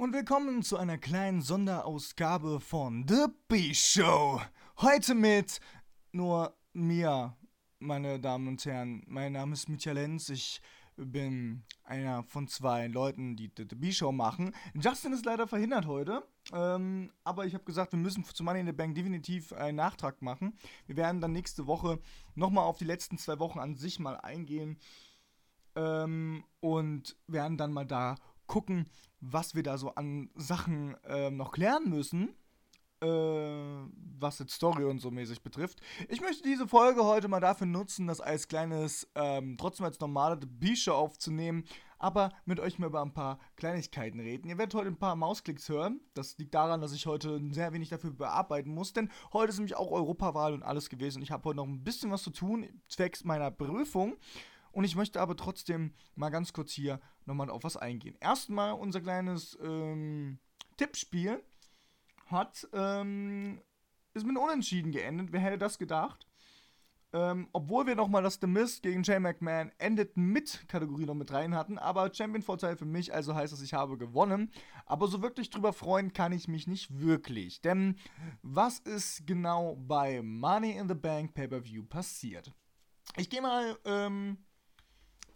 und willkommen zu einer kleinen Sonderausgabe von The B-Show. Heute mit nur mir, meine Damen und Herren. Mein Name ist Michael Lenz. Ich bin einer von zwei Leuten, die The B-Show machen. Justin ist leider verhindert heute. Ähm, aber ich habe gesagt, wir müssen zu Money in the Bank definitiv einen Nachtrag machen. Wir werden dann nächste Woche nochmal auf die letzten zwei Wochen an sich mal eingehen. Ähm, und werden dann mal da gucken, was wir da so an Sachen äh, noch klären müssen. Äh, was jetzt Story und so mäßig betrifft. Ich möchte diese Folge heute mal dafür nutzen, das als kleines, ähm, trotzdem als normale B-Show aufzunehmen, aber mit euch mal über ein paar Kleinigkeiten reden. Ihr werdet heute ein paar Mausklicks hören. Das liegt daran, dass ich heute sehr wenig dafür bearbeiten muss, denn heute ist nämlich auch Europawahl und alles gewesen. Ich habe heute noch ein bisschen was zu tun, zwecks meiner Prüfung. Und ich möchte aber trotzdem mal ganz kurz hier nochmal auf was eingehen. Erstmal unser kleines ähm, Tippspiel hat, ähm, ist mit Unentschieden geendet. Wer hätte das gedacht? Ähm, obwohl wir nochmal das The Mist gegen Jay McMahon endet mit Kategorie noch mit rein hatten, aber Champion-Vorteil für mich, also heißt das, ich habe gewonnen. Aber so wirklich drüber freuen kann ich mich nicht wirklich. Denn was ist genau bei Money in the Bank Pay-Per-View passiert? Ich gehe mal ähm,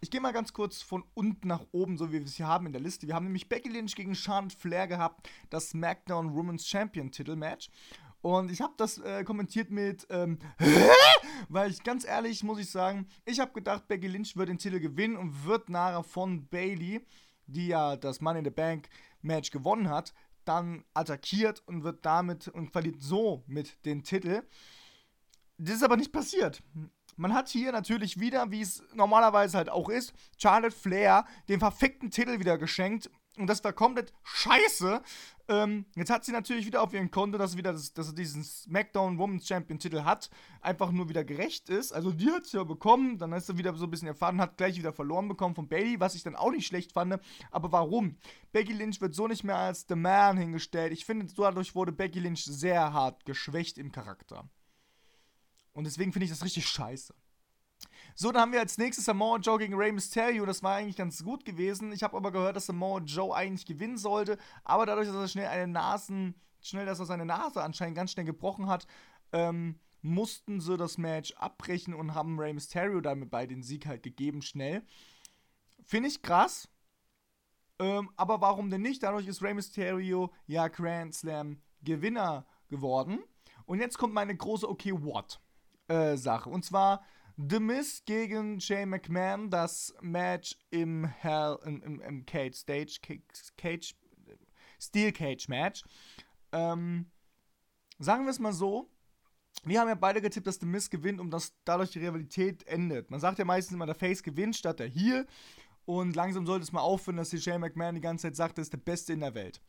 ich gehe mal ganz kurz von unten nach oben, so wie wir es hier haben in der Liste. Wir haben nämlich Becky Lynch gegen Charlotte Flair gehabt, das SmackDown Women's Champion Titelmatch. Und ich habe das äh, kommentiert mit, ähm, weil ich ganz ehrlich muss ich sagen, ich habe gedacht, Becky Lynch wird den Titel gewinnen und wird nachher von Bailey, die ja das Money in the Bank Match gewonnen hat, dann attackiert und wird damit und verliert so mit den Titel. Das ist aber nicht passiert. Man hat hier natürlich wieder, wie es normalerweise halt auch ist, Charlotte Flair den verfickten Titel wieder geschenkt. Und das war komplett scheiße. Ähm, jetzt hat sie natürlich wieder auf ihrem Konto, dass sie wieder das, dass sie diesen SmackDown Women's Champion Titel hat, einfach nur wieder gerecht ist. Also die hat sie ja bekommen, dann ist sie wieder so ein bisschen erfahren, hat gleich wieder verloren bekommen von Bailey, was ich dann auch nicht schlecht fand. Aber warum? Becky Lynch wird so nicht mehr als The Man hingestellt. Ich finde, dadurch wurde Becky Lynch sehr hart geschwächt im Charakter. Und deswegen finde ich das richtig scheiße. So, dann haben wir als nächstes Samoa Joe gegen Rey Mysterio. Das war eigentlich ganz gut gewesen. Ich habe aber gehört, dass Samoa Joe eigentlich gewinnen sollte. Aber dadurch, dass er schnell eine Nasen, schnell, dass er seine Nase anscheinend ganz schnell gebrochen hat, ähm, mussten sie das Match abbrechen und haben Rey Mysterio damit bei den Sieg halt gegeben, schnell. Finde ich krass. Ähm, aber warum denn nicht? Dadurch ist Rey Mysterio ja Grand Slam Gewinner geworden. Und jetzt kommt meine große Okay, what? Äh, Sache. Und zwar The Miz gegen Jay McMahon, das Match im Hell, im, im, Cage Stage, Cage, Steel Cage Match. Ähm, sagen wir es mal so, wir haben ja beide getippt, dass The Miz gewinnt und dass dadurch die Rivalität endet. Man sagt ja meistens immer, der Face gewinnt statt der Heel. Und langsam sollte es mal aufhören, dass hier Shane McMahon die ganze Zeit sagt, er ist der Beste in der Welt.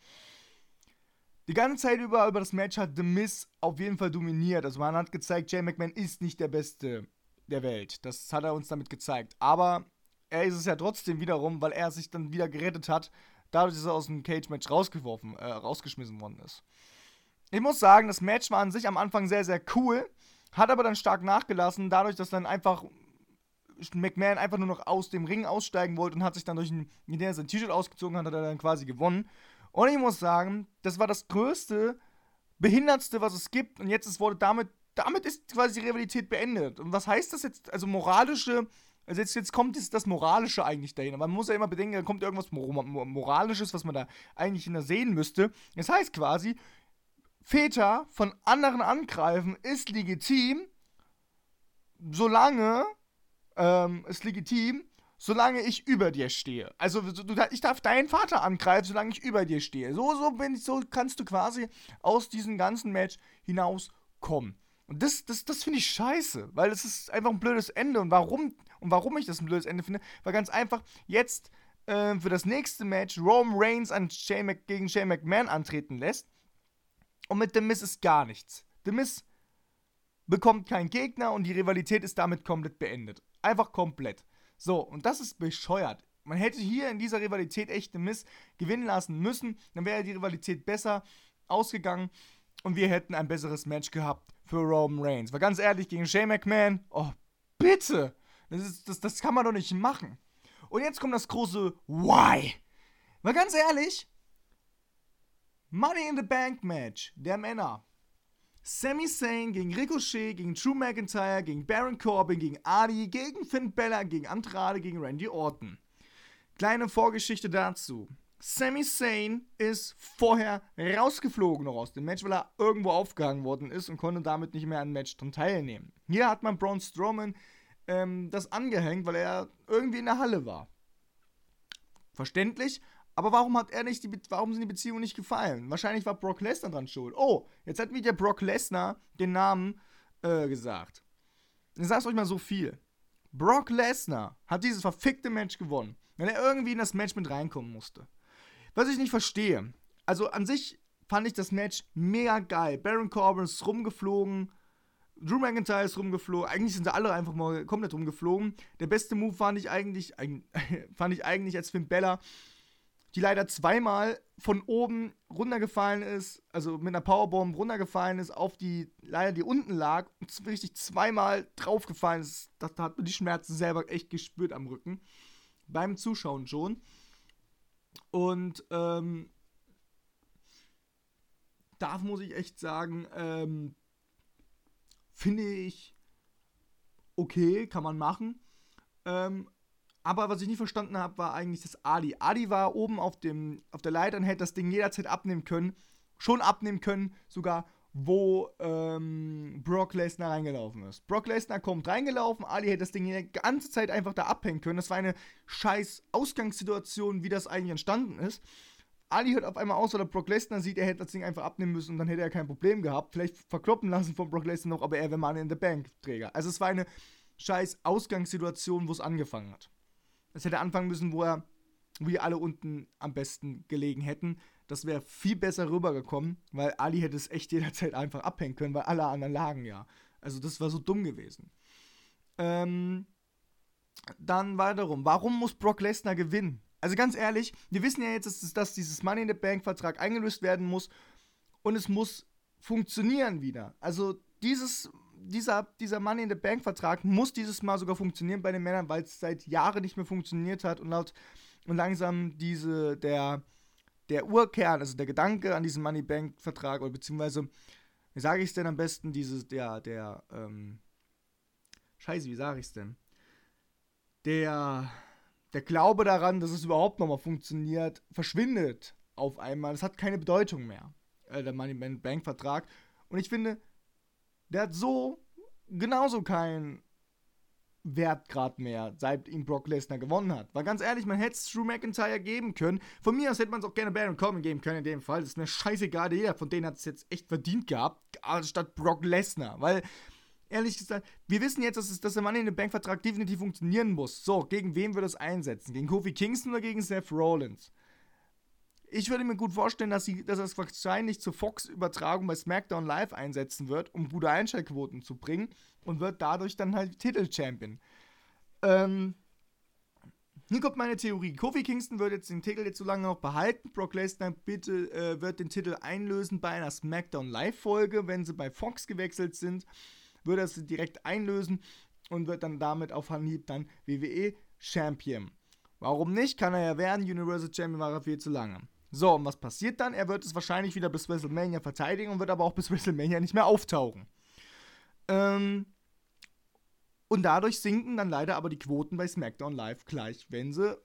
Die ganze Zeit über, über das Match hat The Miz auf jeden Fall dominiert. Also man hat gezeigt, Jay McMahon ist nicht der Beste der Welt. Das hat er uns damit gezeigt. Aber er ist es ja trotzdem wiederum, weil er sich dann wieder gerettet hat, dadurch, dass er aus dem Cage-Match rausgeworfen, äh, rausgeschmissen worden ist. Ich muss sagen, das Match war an sich am Anfang sehr, sehr cool, hat aber dann stark nachgelassen, dadurch, dass dann einfach McMahon einfach nur noch aus dem Ring aussteigen wollte und hat sich dann durch ein, indem er sein T-Shirt ausgezogen hat, hat er dann quasi gewonnen. Und ich muss sagen, das war das größte, behindertste, was es gibt. Und jetzt ist, wurde damit, damit ist quasi die Rivalität beendet. Und was heißt das jetzt? Also moralische, also jetzt, jetzt kommt das, das Moralische eigentlich dahin. Man muss ja immer bedenken, da kommt irgendwas Moralisches, was man da eigentlich sehen müsste. Das heißt quasi, Väter von anderen angreifen ist legitim, solange ähm, ist legitim, solange ich über dir stehe. Also du, ich darf deinen Vater angreifen, solange ich über dir stehe. So, so, bin ich, so kannst du quasi aus diesem ganzen Match hinauskommen. Und das, das, das finde ich scheiße, weil es ist einfach ein blödes Ende. Und warum, und warum ich das ein blödes Ende finde, weil ganz einfach jetzt äh, für das nächste Match Roman Reigns an Shane gegen Shane McMahon antreten lässt. Und mit The Miz ist gar nichts. The Miz bekommt keinen Gegner und die Rivalität ist damit komplett beendet. Einfach komplett. So, und das ist bescheuert. Man hätte hier in dieser Rivalität echt einen Miss gewinnen lassen müssen. Dann wäre die Rivalität besser ausgegangen und wir hätten ein besseres Match gehabt für Roman Reigns. Weil ganz ehrlich, gegen Shane McMahon, oh, bitte! Das, ist, das, das kann man doch nicht machen. Und jetzt kommt das große Why. Weil ganz ehrlich, Money in the Bank Match der Männer. Sami Zayn gegen Ricochet, gegen Drew McIntyre, gegen Baron Corbin, gegen Adi, gegen Finn Bella, gegen Andrade, gegen Randy Orton. Kleine Vorgeschichte dazu. Sami Zayn ist vorher rausgeflogen noch aus dem Match, weil er irgendwo aufgehangen worden ist und konnte damit nicht mehr an Match dran teilnehmen. Hier hat man Braun Strowman ähm, das angehängt, weil er irgendwie in der Halle war. Verständlich, aber warum hat er nicht die, warum sind die Beziehungen nicht gefallen? Wahrscheinlich war Brock Lesnar dran schuld. Oh, jetzt hat wieder Brock Lesnar den Namen äh, gesagt. Ich sag's euch mal so viel. Brock Lesnar hat dieses verfickte Match gewonnen, wenn er irgendwie in das Match mit reinkommen musste. Was ich nicht verstehe. Also an sich fand ich das Match mega geil. Baron Corbin ist rumgeflogen. Drew McIntyre ist rumgeflogen. Eigentlich sind sie alle einfach mal komplett rumgeflogen. Der beste Move fand ich eigentlich, fand ich eigentlich als Finn Bella die leider zweimal von oben runtergefallen ist, also mit einer Powerbomb runtergefallen ist, auf die leider die unten lag und richtig zweimal draufgefallen ist. Da hat man die Schmerzen selber echt gespürt am Rücken. Beim Zuschauen schon. Und ähm, da muss ich echt sagen, ähm, finde ich okay, kann man machen. Ähm, aber was ich nicht verstanden habe, war eigentlich das Adi. Adi war oben auf, dem, auf der Leiter und hätte das Ding jederzeit abnehmen können. Schon abnehmen können, sogar wo ähm, Brock Lesnar reingelaufen ist. Brock Lesnar kommt reingelaufen, Ali hätte das Ding die ganze Zeit einfach da abhängen können. Das war eine scheiß Ausgangssituation, wie das eigentlich entstanden ist. Ali hört auf einmal aus, weil er Brock Lesnar sieht, er hätte das Ding einfach abnehmen müssen und dann hätte er kein Problem gehabt. Vielleicht verkloppen lassen von Brock Lesnar noch, aber er wäre Money in the Bank Träger. Also es war eine scheiß Ausgangssituation, wo es angefangen hat. Es hätte anfangen müssen, wo er, wir alle unten am besten gelegen hätten. Das wäre viel besser rübergekommen, weil Ali hätte es echt jederzeit einfach abhängen können, weil alle anderen lagen ja. Also das war so dumm gewesen. Ähm, dann weiterum. Warum muss Brock Lesnar gewinnen? Also ganz ehrlich, wir wissen ja jetzt, dass, dass dieses Money in the Bank Vertrag eingelöst werden muss und es muss funktionieren wieder. Also dieses dieser, dieser Money in the Bank Vertrag muss dieses Mal sogar funktionieren bei den Männern, weil es seit Jahren nicht mehr funktioniert hat und laut und langsam diese, der, der Urkern, also der Gedanke an diesen Money Bank Vertrag oder beziehungsweise, wie sage ich es denn am besten, dieses, der, der, ähm, Scheiße, wie sage ich es denn? Der, der Glaube daran, dass es überhaupt nochmal funktioniert, verschwindet auf einmal. Das hat keine Bedeutung mehr, äh, der Money Bank Vertrag. Und ich finde, der hat so genauso keinen Wertgrad mehr, seit ihm Brock Lesnar gewonnen hat. Weil ganz ehrlich, man hätte es Drew McIntyre geben können. Von mir aus hätte man es auch gerne Baron Corbin geben können in dem Fall. Das ist mir scheißegal. Jeder von denen hat es jetzt echt verdient gehabt, anstatt Brock Lesnar. Weil, ehrlich gesagt, wir wissen jetzt, dass, es, dass der Money in den Bank-Vertrag definitiv funktionieren muss. So, gegen wen wird es einsetzen? Gegen Kofi Kingston oder gegen Seth Rollins? Ich würde mir gut vorstellen, dass, sie, dass das wahrscheinlich zur Fox-Übertragung bei SmackDown Live einsetzen wird, um gute Einschaltquoten zu bringen und wird dadurch dann halt Titel-Champion. Ähm, hier kommt meine Theorie. Kofi Kingston wird jetzt den Titel jetzt so lange noch behalten. Brock Lesnar bitte äh, wird den Titel einlösen bei einer SmackDown Live-Folge. Wenn sie bei Fox gewechselt sind, wird er sie direkt einlösen und wird dann damit auf Anhieb dann WWE Champion. Warum nicht? Kann er ja werden. Universal Champion war er viel zu lange. So, und was passiert dann? Er wird es wahrscheinlich wieder bis WrestleMania verteidigen und wird aber auch bis WrestleMania nicht mehr auftauchen. Ähm, und dadurch sinken dann leider aber die Quoten bei SmackDown Live gleich, wenn sie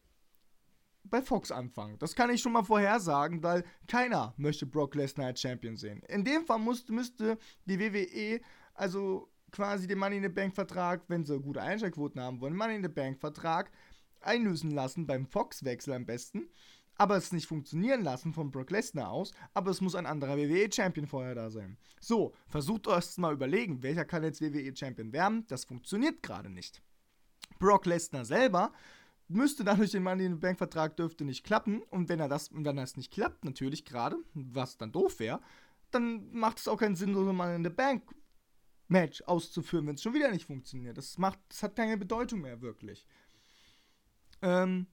bei Fox anfangen. Das kann ich schon mal vorhersagen, weil keiner möchte Brock Lesnar als Champion sehen. In dem Fall musste, müsste die WWE also quasi den Money in the Bank Vertrag, wenn sie gute Einschaltquoten haben wollen, Money in the Bank Vertrag einlösen lassen beim Fox-Wechsel am besten aber es nicht funktionieren lassen von Brock Lesnar aus, aber es muss ein anderer WWE-Champion vorher da sein. So, versucht euch mal überlegen, welcher kann jetzt WWE-Champion werden, das funktioniert gerade nicht. Brock Lesnar selber müsste dadurch den Money in the Bank Vertrag dürfte nicht klappen und wenn er das wenn das nicht klappt natürlich gerade, was dann doof wäre, dann macht es auch keinen Sinn so ein Money in the Bank Match auszuführen, wenn es schon wieder nicht funktioniert. Das macht das hat keine Bedeutung mehr wirklich. Ähm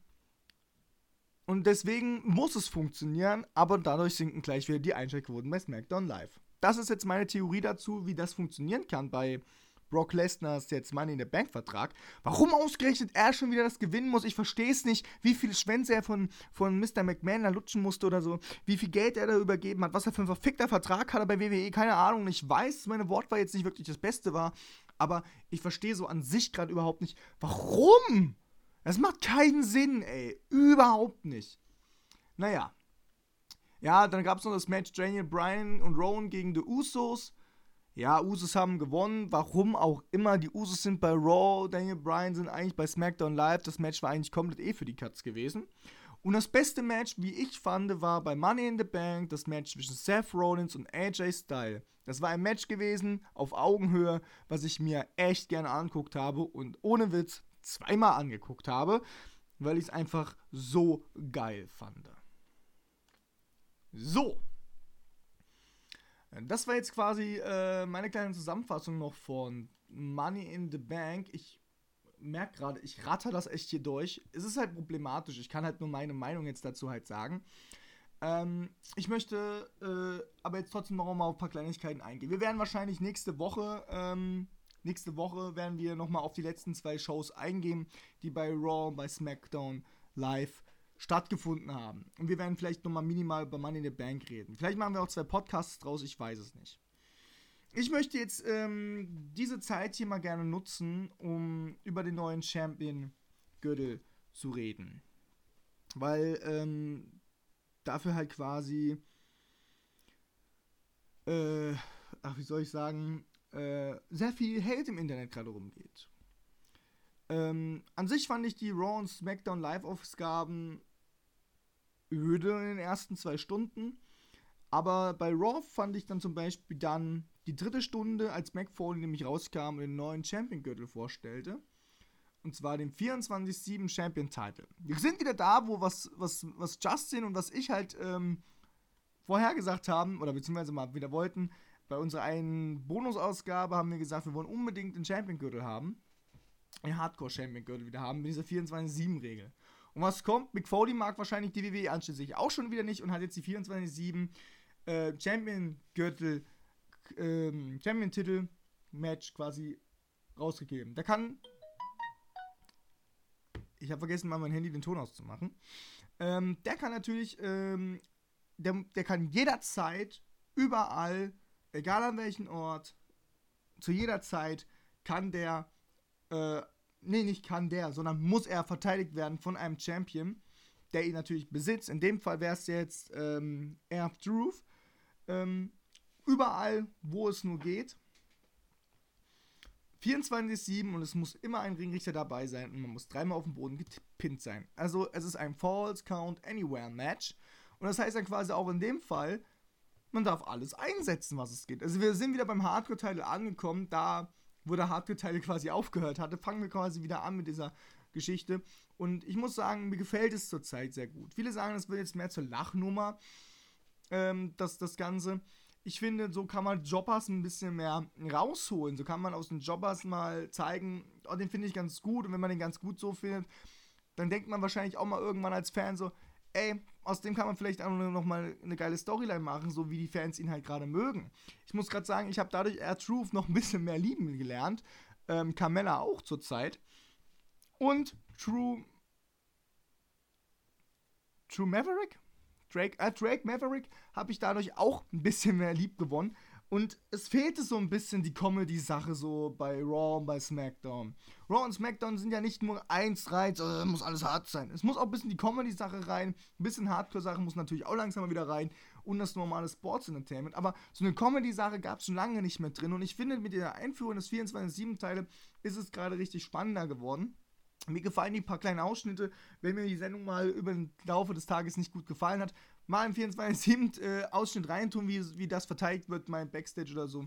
und deswegen muss es funktionieren, aber dadurch sinken gleich wieder die Einschaltquoten bei SmackDown Live. Das ist jetzt meine Theorie dazu, wie das funktionieren kann bei Brock Lesners jetzt Money in the Bank Vertrag. Warum ausgerechnet er schon wieder das gewinnen muss, ich verstehe es nicht. Wie viele Schwänze er von, von Mr. McMahon da lutschen musste oder so. Wie viel Geld er da übergeben hat. Was er für ein verfickter Vertrag hat er bei WWE, keine Ahnung. Ich weiß, meine Wortwahl jetzt nicht wirklich das Beste war. Aber ich verstehe so an sich gerade überhaupt nicht, warum? Das macht keinen Sinn, ey. Überhaupt nicht. Naja. Ja, dann gab es noch das Match Daniel Bryan und Rowan gegen die Usos. Ja, Usos haben gewonnen. Warum auch immer. Die Usos sind bei Raw, Daniel Bryan sind eigentlich bei SmackDown Live. Das Match war eigentlich komplett eh für die Cuts gewesen. Und das beste Match, wie ich fand, war bei Money in the Bank das Match zwischen Seth Rollins und AJ Styles. Das war ein Match gewesen auf Augenhöhe, was ich mir echt gerne anguckt habe und ohne Witz zweimal angeguckt habe, weil ich es einfach so geil fand. So, das war jetzt quasi äh, meine kleine Zusammenfassung noch von Money in the Bank. Ich merke gerade, ich ratter das echt hier durch. Es ist halt problematisch. Ich kann halt nur meine Meinung jetzt dazu halt sagen. Ähm, ich möchte äh, aber jetzt trotzdem noch mal auf ein paar Kleinigkeiten eingehen. Wir werden wahrscheinlich nächste Woche, ähm, nächste Woche werden wir noch mal auf die letzten zwei Shows eingehen, die bei Raw und bei SmackDown live stattgefunden haben. Und wir werden vielleicht nochmal minimal über Money in the Bank reden. Vielleicht machen wir auch zwei Podcasts draus, ich weiß es nicht. Ich möchte jetzt ähm, diese Zeit hier mal gerne nutzen, um über den neuen Champion-Gürtel zu reden. Weil ähm, dafür halt quasi, äh, ach, wie soll ich sagen, äh, sehr viel Hate im Internet gerade rumgeht. Ähm, an sich fand ich die Raw und SmackDown Live-Ausgaben öde in den ersten zwei Stunden. Aber bei Raw fand ich dann zum Beispiel dann die dritte Stunde, als Mac nämlich rauskam und den neuen Champion-Gürtel vorstellte. Und zwar den 24-7 Champion-Title. Wir sind wieder da, wo was, was, was Justin und was ich halt ähm, vorher gesagt haben, oder beziehungsweise mal wieder wollten. Bei unserer einen Bonusausgabe haben wir gesagt, wir wollen unbedingt den Champion-Gürtel haben. Den Hardcore-Champion-Gürtel wieder haben, mit dieser 24-7-Regel. Und was kommt? Mick Foley mag wahrscheinlich die WWE anschließend auch schon wieder nicht und hat jetzt die 24-7 äh, Champion-Gürtel, ähm, Champion-Titel-Match quasi rausgegeben. Der kann. Ich habe vergessen, mal mein Handy den Ton auszumachen. Ähm, der kann natürlich, ähm, der, der kann jederzeit, überall, egal an welchem Ort, zu jeder Zeit, kann der äh, nee, nicht kann der, sondern muss er verteidigt werden von einem Champion, der ihn natürlich besitzt. In dem Fall wäre es jetzt ähm, Air Truth. Ähm, überall, wo es nur geht. 24-7 und es muss immer ein Ringrichter dabei sein und man muss dreimal auf dem Boden gepinnt sein. Also es ist ein False Count Anywhere Match. Und das heißt dann quasi auch in dem Fall, man darf alles einsetzen, was es geht. Also wir sind wieder beim Hardcore-Teil angekommen, da wo der Hardcore-Teil quasi aufgehört hatte, fangen wir quasi wieder an mit dieser Geschichte. Und ich muss sagen, mir gefällt es zurzeit sehr gut. Viele sagen, das wird jetzt mehr zur Lachnummer, ähm, das, das Ganze. Ich finde, so kann man Jobbers ein bisschen mehr rausholen. So kann man aus den Jobbers mal zeigen, oh, den finde ich ganz gut. Und wenn man den ganz gut so findet, dann denkt man wahrscheinlich auch mal irgendwann als Fan so, ey, aus dem kann man vielleicht auch noch mal eine geile Storyline machen, so wie die Fans ihn halt gerade mögen. Ich muss gerade sagen, ich habe dadurch Air Truth noch ein bisschen mehr lieben gelernt. Ähm, Carmella auch zurzeit. Und True. True Maverick? Drake, äh, Drake Maverick habe ich dadurch auch ein bisschen mehr lieb gewonnen. Und es fehlte so ein bisschen die Comedy-Sache so bei Raw und bei SmackDown. Raw und SmackDown sind ja nicht nur eins rein, äh, muss alles hart sein. Es muss auch ein bisschen die Comedy-Sache rein, ein bisschen Hardcore-Sache muss natürlich auch langsam mal wieder rein und das normale Sports-Entertainment. Aber so eine Comedy-Sache gab es schon lange nicht mehr drin und ich finde, mit der Einführung des 24-7-Teile ist es gerade richtig spannender geworden. Mir gefallen die paar kleine Ausschnitte. Wenn mir die Sendung mal über den Laufe des Tages nicht gut gefallen hat, mal im 24-7 äh, reintun, wie, wie das verteidigt wird, mein Backstage oder so.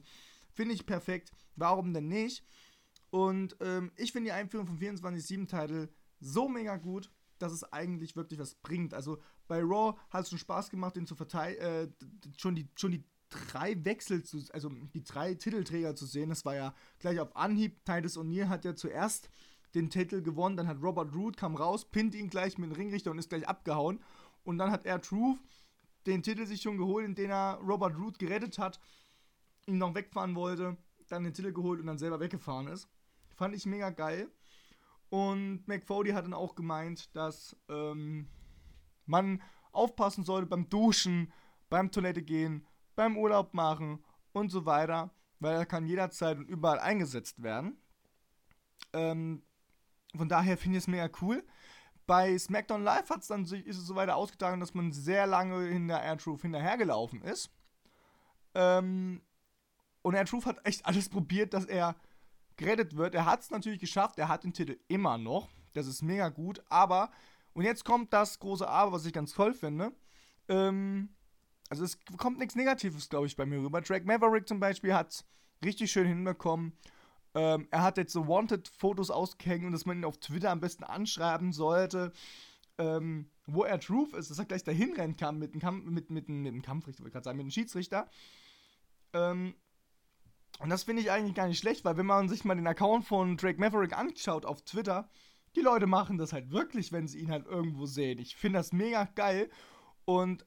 Finde ich perfekt. Warum denn nicht? Und ähm, ich finde die Einführung vom 24-7-Titel so mega gut, dass es eigentlich wirklich was bringt. Also bei Raw hat es schon Spaß gemacht, den zu verteidigen, äh, schon die, schon die drei Wechsel zu, also die drei Titelträger zu sehen. Das war ja gleich auf Anhieb. Titus O'Neill hat ja zuerst den Titel gewonnen, dann hat Robert Root kam raus, pinnt ihn gleich mit dem Ringrichter und ist gleich abgehauen. Und dann hat er Truth den Titel sich schon geholt, in den er Robert Root gerettet hat, ihn noch wegfahren wollte. dann den Titel geholt und dann selber weggefahren ist. Fand ich mega geil. Und McFoley hat dann auch gemeint, dass ähm, man aufpassen sollte beim Duschen, beim Toilette gehen, beim Urlaub machen und so weiter, weil er kann jederzeit und überall eingesetzt werden. Ähm, von daher finde ich es mega cool. Bei SmackDown Live hat's dann, ist es so weiter ausgetragen, dass man sehr lange hinter Air Truth hinterhergelaufen ist. Ähm, und Air Truth hat echt alles probiert, dass er gerettet wird. Er hat es natürlich geschafft, er hat den Titel immer noch. Das ist mega gut, aber, und jetzt kommt das große Aber, was ich ganz toll finde. Ähm, also es kommt nichts Negatives, glaube ich, bei mir rüber. Drake Maverick zum Beispiel hat richtig schön hinbekommen. Ähm, er hat jetzt so Wanted-Fotos ausgehängt und dass man ihn auf Twitter am besten anschreiben sollte, ähm, wo er Truth ist, dass er gleich dahin rennen kann mit einem Kampf, mit, mit, mit einem Kampfrichter, wollte gerade sagen, mit einem Schiedsrichter. Ähm, und das finde ich eigentlich gar nicht schlecht, weil wenn man sich mal den Account von Drake Maverick anschaut auf Twitter, die Leute machen das halt wirklich, wenn sie ihn halt irgendwo sehen. Ich finde das mega geil und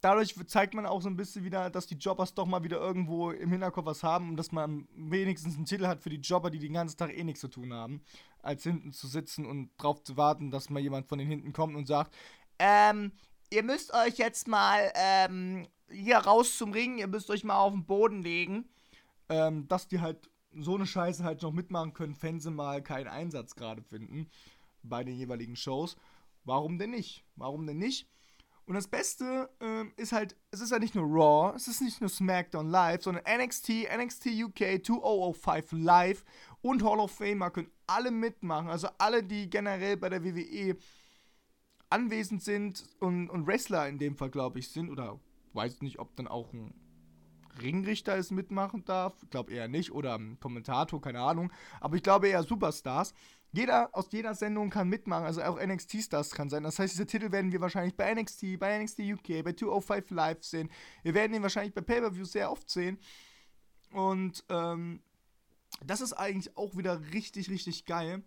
dadurch zeigt man auch so ein bisschen wieder, dass die Jobbers doch mal wieder irgendwo im Hinterkopf was haben und dass man wenigstens einen Titel hat für die Jobber, die den ganzen Tag eh nichts zu tun haben, als hinten zu sitzen und drauf zu warten, dass mal jemand von den hinten kommt und sagt, ähm, ihr müsst euch jetzt mal ähm, hier raus zum Ring, ihr müsst euch mal auf den Boden legen ähm, dass die halt so eine Scheiße halt noch mitmachen können, wenn sie mal keinen Einsatz gerade finden bei den jeweiligen Shows. Warum denn nicht? Warum denn nicht? Und das Beste ähm, ist halt, es ist ja nicht nur Raw, es ist nicht nur SmackDown Live, sondern NXT, NXT UK 2005 Live und Hall of Famer können alle mitmachen. Also alle, die generell bei der WWE anwesend sind und, und Wrestler in dem Fall, glaube ich, sind. Oder weiß nicht, ob dann auch ein Ringrichter es mitmachen darf. Ich glaube eher nicht. Oder ein Kommentator, keine Ahnung. Aber ich glaube eher Superstars. Jeder aus jeder Sendung kann mitmachen, also auch NXT-Stars kann sein. Das heißt, diese Titel werden wir wahrscheinlich bei NXT, bei NXT UK, bei 205 Live sehen. Wir werden ihn wahrscheinlich bei Pay-Per-Views sehr oft sehen. Und ähm, das ist eigentlich auch wieder richtig, richtig geil.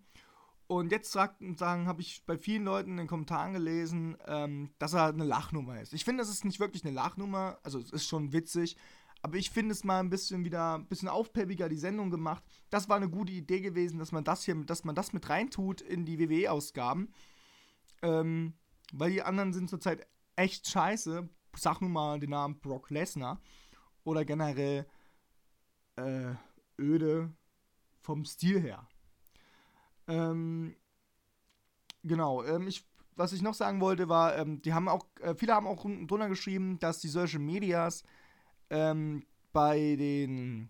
Und jetzt habe ich bei vielen Leuten in den Kommentaren gelesen, ähm, dass er eine Lachnummer ist. Ich finde, das ist nicht wirklich eine Lachnummer. Also es ist schon witzig. Aber ich finde es mal ein bisschen wieder ein bisschen aufpeppiger die Sendung gemacht. Das war eine gute Idee gewesen, dass man das hier, dass man das mit reintut in die WWE-Ausgaben. Ähm, weil die anderen sind zurzeit echt scheiße. Sag nur mal den Namen Brock Lesnar. Oder generell äh, öde vom Stil her. Ähm, genau, ähm, ich, was ich noch sagen wollte, war, ähm, die haben auch, äh, viele haben auch drunter geschrieben, dass die Social Medias ähm, bei den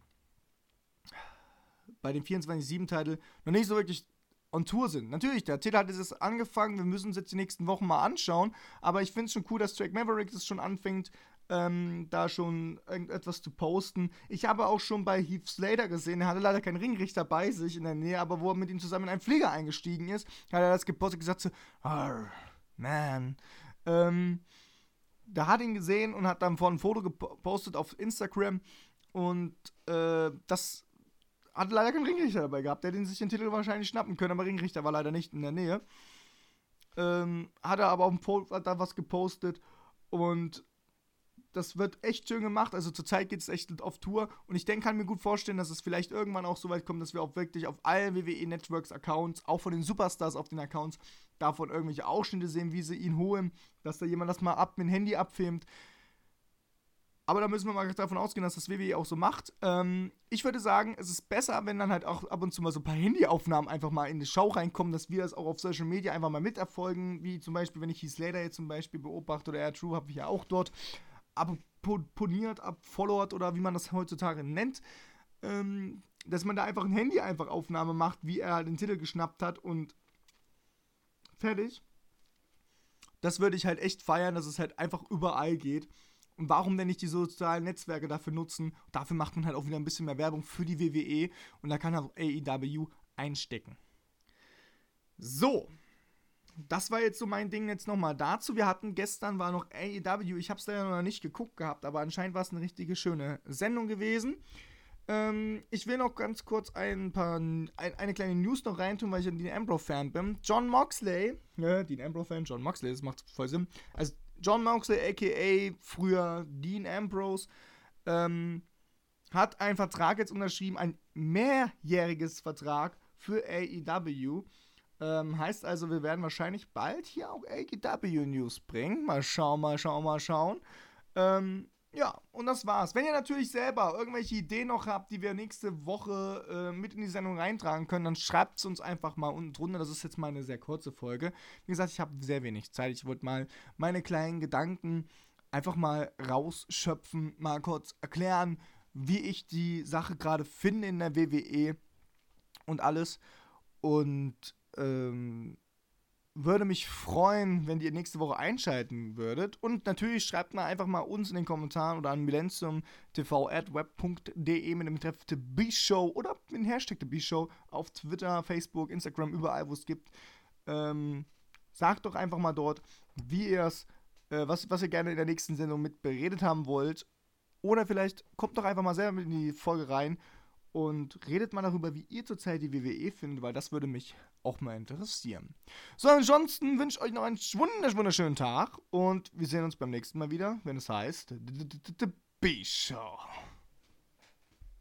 bei den 24-7-Titel noch nicht so wirklich on Tour sind. Natürlich, der Titel hat jetzt angefangen, wir müssen uns jetzt die nächsten Wochen mal anschauen, aber ich finde es schon cool, dass Drake Maverick es schon anfängt, ähm, da schon irgendetwas zu posten. Ich habe auch schon bei Heath Slater gesehen, er hatte leider keinen Ringrichter bei sich in der Nähe, aber wo er mit ihm zusammen in einen Flieger eingestiegen ist, hat er das gepostet und gesagt so, man. Ähm, der hat ihn gesehen und hat dann vor ein Foto gepostet auf Instagram und äh, das hat leider keinen Ringrichter dabei gehabt. Der hätte sich den Titel wahrscheinlich schnappen können, aber Ringrichter war leider nicht in der Nähe. Ähm, hat er aber auf dem Foto da was gepostet und das wird echt schön gemacht. Also zurzeit geht es echt auf Tour. Und ich denke, kann mir gut vorstellen, dass es vielleicht irgendwann auch so weit kommt, dass wir auch wirklich auf allen WWE Networks Accounts, auch von den Superstars auf den Accounts, davon irgendwelche Ausschnitte sehen, wie sie ihn holen, dass da jemand das mal ab mit dem Handy abfilmt. Aber da müssen wir mal davon ausgehen, dass das WWE auch so macht. Ähm, ich würde sagen, es ist besser, wenn dann halt auch ab und zu mal so ein paar Handyaufnahmen einfach mal in die Show reinkommen, dass wir das auch auf Social Media einfach mal miterfolgen. Wie zum Beispiel, wenn ich Heath Slater jetzt zum Beispiel beobachte oder Air True habe ich ja auch dort abponiert, abfollowert oder wie man das heutzutage nennt, ähm, dass man da einfach ein Handy einfach Aufnahme macht, wie er halt den Titel geschnappt hat und fertig. Das würde ich halt echt feiern, dass es halt einfach überall geht. Und warum denn nicht die sozialen Netzwerke dafür nutzen? Dafür macht man halt auch wieder ein bisschen mehr Werbung für die WWE und da kann auch AEW einstecken. So, das war jetzt so mein Ding jetzt nochmal dazu. Wir hatten gestern war noch AEW, ich habe es leider noch nicht geguckt gehabt, aber anscheinend war es eine richtige schöne Sendung gewesen. Ähm, ich will noch ganz kurz ein paar, ein, eine kleine News noch reintun, weil ich ein Dean Ambrose-Fan bin. John Moxley, ja, Dean Ambrose-Fan, John Moxley, das macht voll Sinn. Also John Moxley, aka früher Dean Ambrose, ähm, hat einen Vertrag jetzt unterschrieben, ein mehrjähriges Vertrag für AEW. Ähm, heißt also, wir werden wahrscheinlich bald hier auch AEW News bringen. Mal schauen, mal schauen, mal schauen. Ähm, ja, und das war's. Wenn ihr natürlich selber irgendwelche Ideen noch habt, die wir nächste Woche äh, mit in die Sendung reintragen können, dann schreibt es uns einfach mal unten drunter. Das ist jetzt mal eine sehr kurze Folge. Wie gesagt, ich habe sehr wenig Zeit. Ich wollte mal meine kleinen Gedanken einfach mal rausschöpfen, mal kurz erklären, wie ich die Sache gerade finde in der WWE und alles. Und ähm, würde mich freuen, wenn ihr nächste Woche einschalten würdet. Und natürlich schreibt mal einfach mal uns in den Kommentaren oder an millennium.tv.web.de mit dem Betreff The B-Show oder mit dem Hashtag The B-Show auf Twitter, Facebook, Instagram, überall, wo es gibt. Ähm, sagt doch einfach mal dort, wie ihr es, äh, was, was ihr gerne in der nächsten Sendung mit beredet haben wollt. Oder vielleicht kommt doch einfach mal selber mit in die Folge rein und redet mal darüber, wie ihr zurzeit die WWE findet, weil das würde mich auch mal interessieren. So, ansonsten wünsche ich euch noch einen wunderschönen Tag und wir sehen uns beim nächsten Mal wieder, wenn es heißt B-Show.